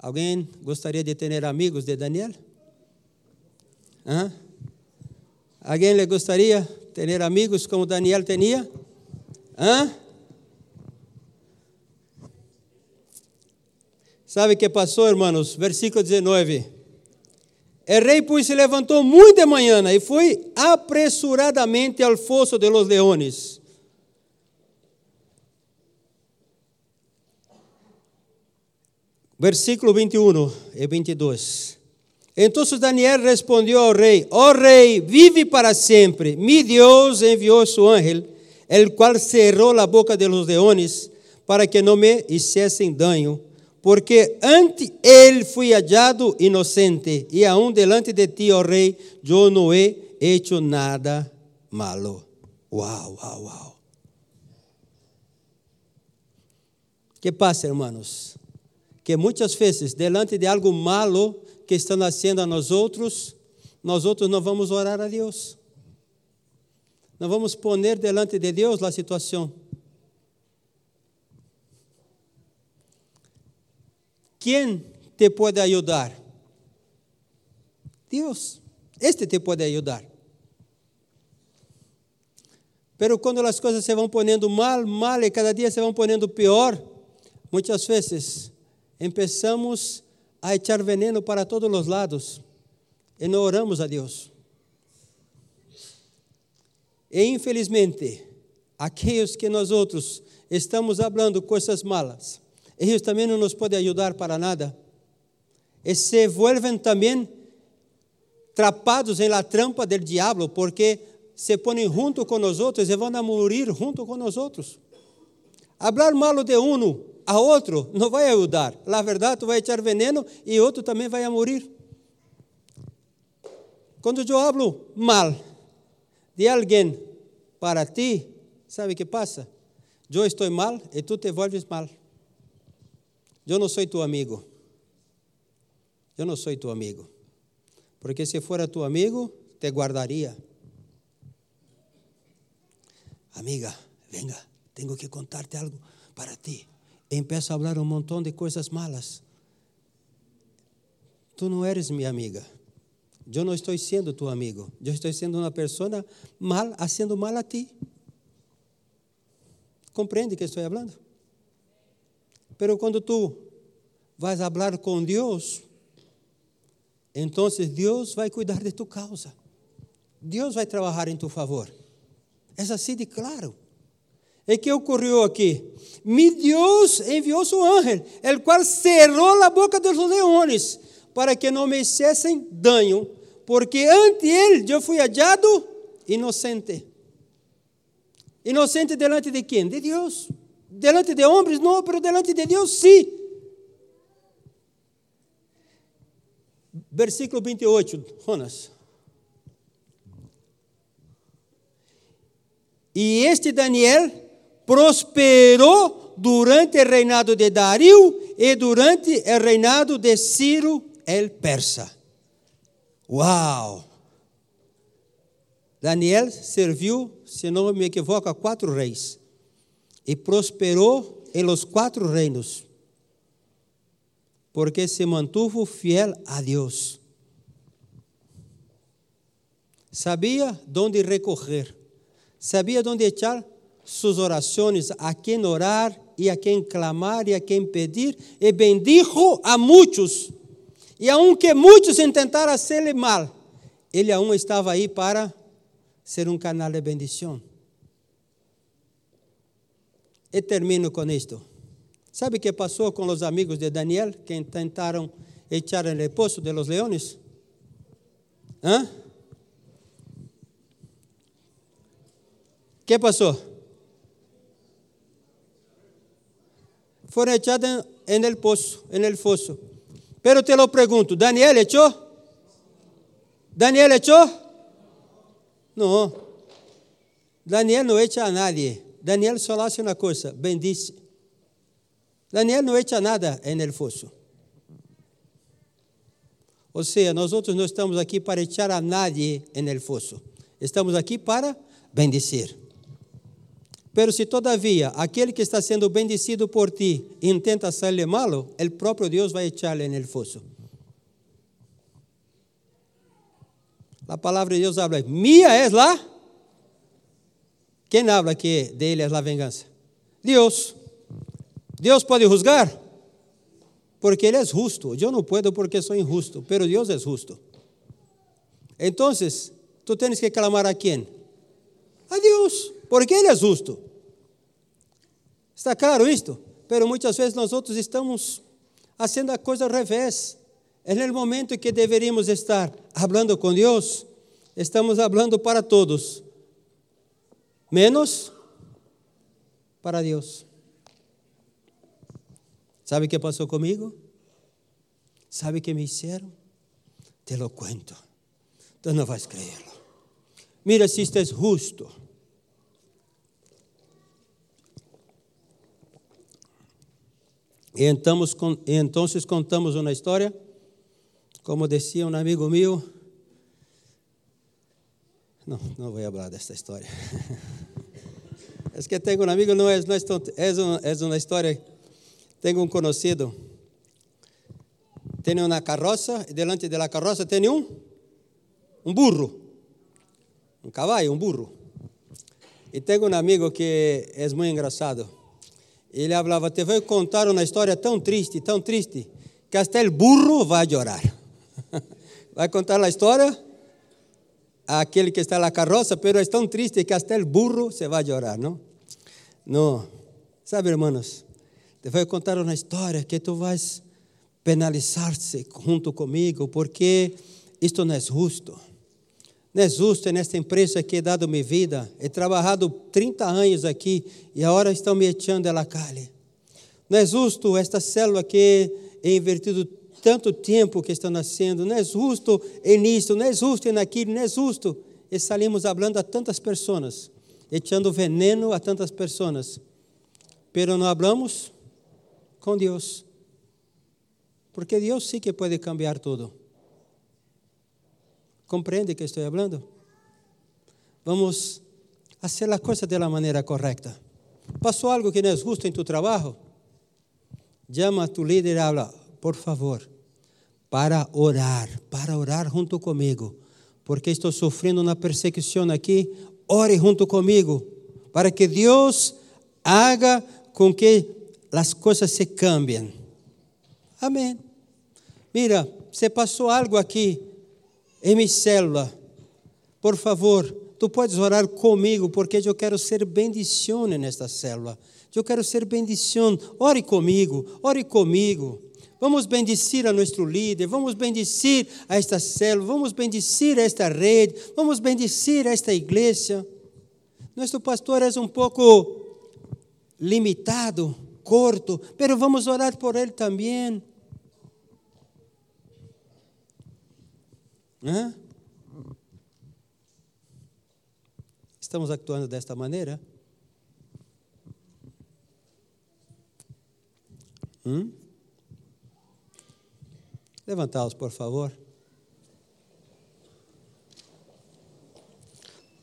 Alguém gostaria de ter amigos de Daniel? Hã? Alguém lhe gostaria de ter amigos como Daniel tinha? Hã? Sabe o que passou, irmãos? Versículo 19. O rei, pois, se levantou muito de manhã e foi apressuradamente ao fosso de los leones versículo 21 e 22. Então Daniel respondeu ao rei: Ó oh, rei, vive para sempre. Mi Deus enviou seu ángel, el qual cerrou a boca de los leones, para que não me hiciesen daño, porque ante ele fui hallado inocente, e aún delante de ti, oh rei, eu não he hecho nada malo. Uau, uau, uau. Que passa, hermanos? que muitas vezes, delante de algo malo que estão nascendo a nós outros, nós outros não vamos orar a Deus. Não vamos poner delante de Deus a situação. Quem te pode ajudar? Deus. Este te pode ajudar. Pero quando as coisas se vão ponendo mal, mal e cada dia se vão ponendo pior, muitas vezes empezamos a echar veneno para todos os lados e não oramos a Deus. E infelizmente, aqueles que nós outros estamos falando coisas malas, eles também não nos podem ajudar para nada. E se vuelven também trapados em la trampa del diabo, porque se põem junto com nós outros e vão a morir junto com nós outros. Hablar malo de uno a outro não vai ajudar. Na verdade, tu vai echar veneno e outro também vai morrer. Quando eu hablo mal de alguém para ti, sabe o que passa? Eu estou mal e tu te volves mal. Eu não sou tu amigo. Eu não sou tu amigo. Porque se fora tu amigo, te guardaria. Amiga, venga, tenho que contarte algo para ti. Empiezo a falar um montão de coisas malas. Tu não eres minha amiga. Eu não estou sendo tu amigo. Eu estou sendo uma pessoa mal, fazendo mal a ti. Compreende que estou falando? Pero quando tu vais falar com Deus, então Deus vai cuidar de tu causa. Deus vai trabalhar em tu favor. É assim de claro. E que ocorreu aqui? Mi Deus enviou seu ángel, el qual cerrou a boca dos leões, para que não me hiciessem dano, porque ante ele eu fui hallado inocente. Inocente delante de quem? De Deus. Delante de homens, não, mas delante de Deus, sim. Versículo 28, Jonas. E este Daniel prosperou durante o reinado de Dario e durante o reinado de Ciro el persa. Uau! Daniel serviu, se não me equivoco, a quatro reis e prosperou em los quatro reinos, porque se mantuvo fiel a Deus. Sabia onde recorrer, sabia onde echar suas orações, a quem orar e a quem clamar e a quem pedir, e bendijo a muitos. E aunque muitos tentaram hacerle mal, ele aún estava aí para ser um canal de bendição. E termino com isto. Sabe o que passou com os amigos de Daniel que tentaram echar no poço de los leones? ¿Ah? ¿Qué passou? fueron echadas en el pozo, en el foso. Pero te lo pregunto, ¿Daniel echó? ¿Daniel echó? No. Daniel no echa a nadie. Daniel solo hace una cosa, bendice. Daniel no echa nada en el foso. Ou seja, nós outros não estamos aqui para echar a nadie en el foso. Estamos aqui para bendecir. Pero se todavia aquele que está sendo bendecido por ti intenta sair malo, o próprio Deus vai echarle no fosso. A palavra de Deus habla, mía es la. Quem habla que dele é a vingança? Deus. Deus pode juzgar? Porque Ele é justo. Eu não puedo porque sou injusto, pero Deus é justo. Então, tu tens que clamar a quem? A Deus, porque Ele é justo. Está claro isto? Pero muitas vezes nós outros estamos fazendo a coisa ao revés. É no momento que deveríamos estar falando com Deus, estamos falando para todos, menos para Deus. ¿Sabe o que passou comigo? ¿Sabe o que me hicieron? Te lo cuento. Tú no vas a creerlo. Mira si es justo. E então, contamos uma história, como dizia um amigo meu. Não, não vou falar desta história. É que tenho um amigo, não é, não é, é, uma, é uma história. Tenho um conhecido, tem uma carroça, e delante da carroça tem um, um burro, um cavalo, um burro. E tenho um amigo que é muito engraçado. Ele falava: Te vou contar uma história tão triste, tão triste, que até o burro vai chorar. vai contar a história aquele que está na carroça, pero é tão triste que até o burro se vai chorar, não? Não. Sabe, irmãos, te vou contar uma história que tu vais penalizar-se junto comigo, porque isto não é justo. Não é justo nesta empresa que he dado minha vida. He trabalhado 30 anos aqui e agora estão me echando a calle. Não é justo esta célula que he invertido tanto tempo que está nascendo. Não é justo nisto, não é justo naquilo, não é justo. E salimos falando a tantas pessoas. Echando veneno a tantas pessoas, pero não hablamos com Deus. Porque Deus sim que pode cambiar tudo. Compreende que estou falando? Vamos fazer a coisa da maneira correta. Passou algo que não é justo em tu trabalho? Llama a tu líder e habla, por favor, para orar, para orar junto comigo, porque estou sofrendo uma perseguição aqui. Ore junto comigo, para que Deus haga com que as coisas se cambiem. Amém. Mira, se passou algo aqui em minha célula, por favor, tu podes orar comigo, porque eu quero ser bendição nesta célula. Eu quero ser bendição. Ore comigo, ore comigo. Vamos bendecir a nosso líder, vamos bendecir a esta célula, vamos bendecir a esta rede, vamos bendecir a esta igreja. Nosso pastor é um pouco limitado, corto, mas vamos orar por ele também. Hã? Estamos actuando desta maneira? Hum? Levantá-los, por favor.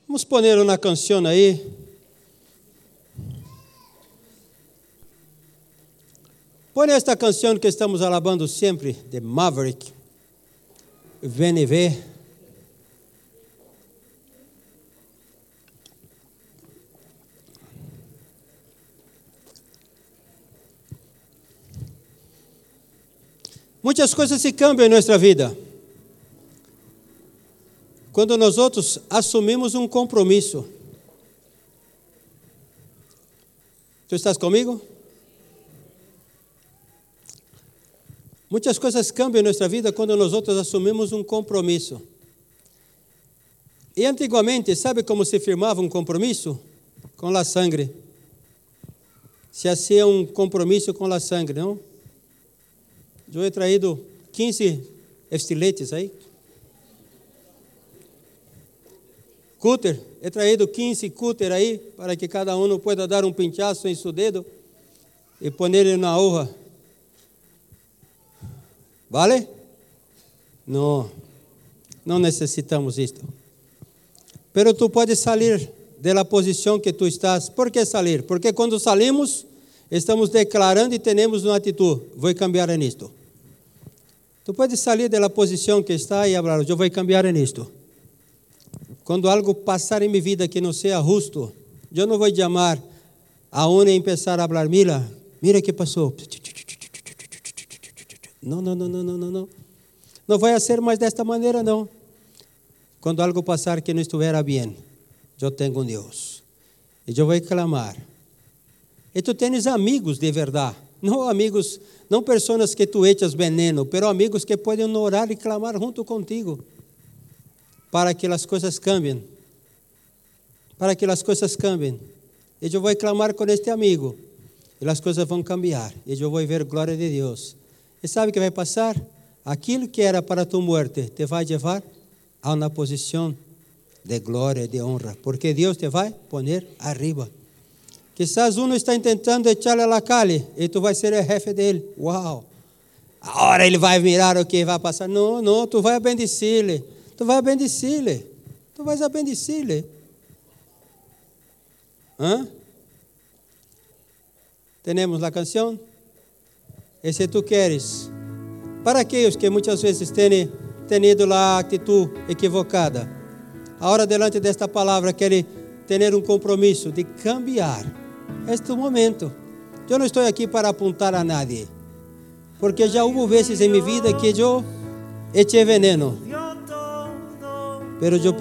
Vamos poner uma canção aí. Põe esta canção que estamos alabando sempre, de Maverick, VNV. Muitas coisas se cambiam em nossa vida. Quando nós outros assumimos um compromisso. Tu estás comigo? Muitas coisas cambiam em nossa vida quando nós outros assumimos um compromisso. E antigamente, sabe como se firmava um compromisso? Com a sangue. Se fazia um compromisso com a sangue, não? Eu he traído 15 estiletes aí. Cúter, he traído 15 cúter aí, para que cada um pueda dar um pinchaço em seu dedo e pôr na hoja. ¿Vale? Não, não necessitamos isto. Pero tu puedes salir de la posição que tu estás. ¿Por que salir? Porque quando salimos, estamos declarando e temos uma atitude: vou cambiar nisto. Tu puedes salir da posição que está e falar: eu vou cambiar nisto. Quando algo passar em minha vida que não seja justo, eu não vou chamar a uma e começar a falar: mira, mira que passou. Não, não, não, não, não, não, não. Não vai ser mais desta maneira, não. Quando algo passar que não estiver bem, eu tenho um Deus. E eu vou clamar. E tu tens amigos de verdade. Não amigos, não pessoas que tu echas veneno, pero amigos que podem orar e clamar junto contigo. Para que as coisas cambiem. Para que as coisas cambiem. E eu vou clamar com este amigo. E as coisas vão cambiar. E eu vou ver glória de Deus. E sabe o que vai passar? Aquilo que era para tu morte te vai levar a uma posição de glória, de honra, porque Deus te vai poner arriba. Quizás um está tentando echarle a la calle e tu vai ser o jefe dele. Uau! Agora ele vai mirar o que vai passar. Não, não, tu vai bendecir-lhe. Tu vai bendecir-lhe. Tu vais a bendecir-lhe. Hã? Temos a canção? E se tu queres, para aqueles que muitas vezes têm tenido a atitude equivocada, agora, delante desta palavra, querem ter um compromisso de cambiar este momento. Eu não estou aqui para apontar a nadie, porque já houve vezes em minha vida que eu echei veneno, pero eu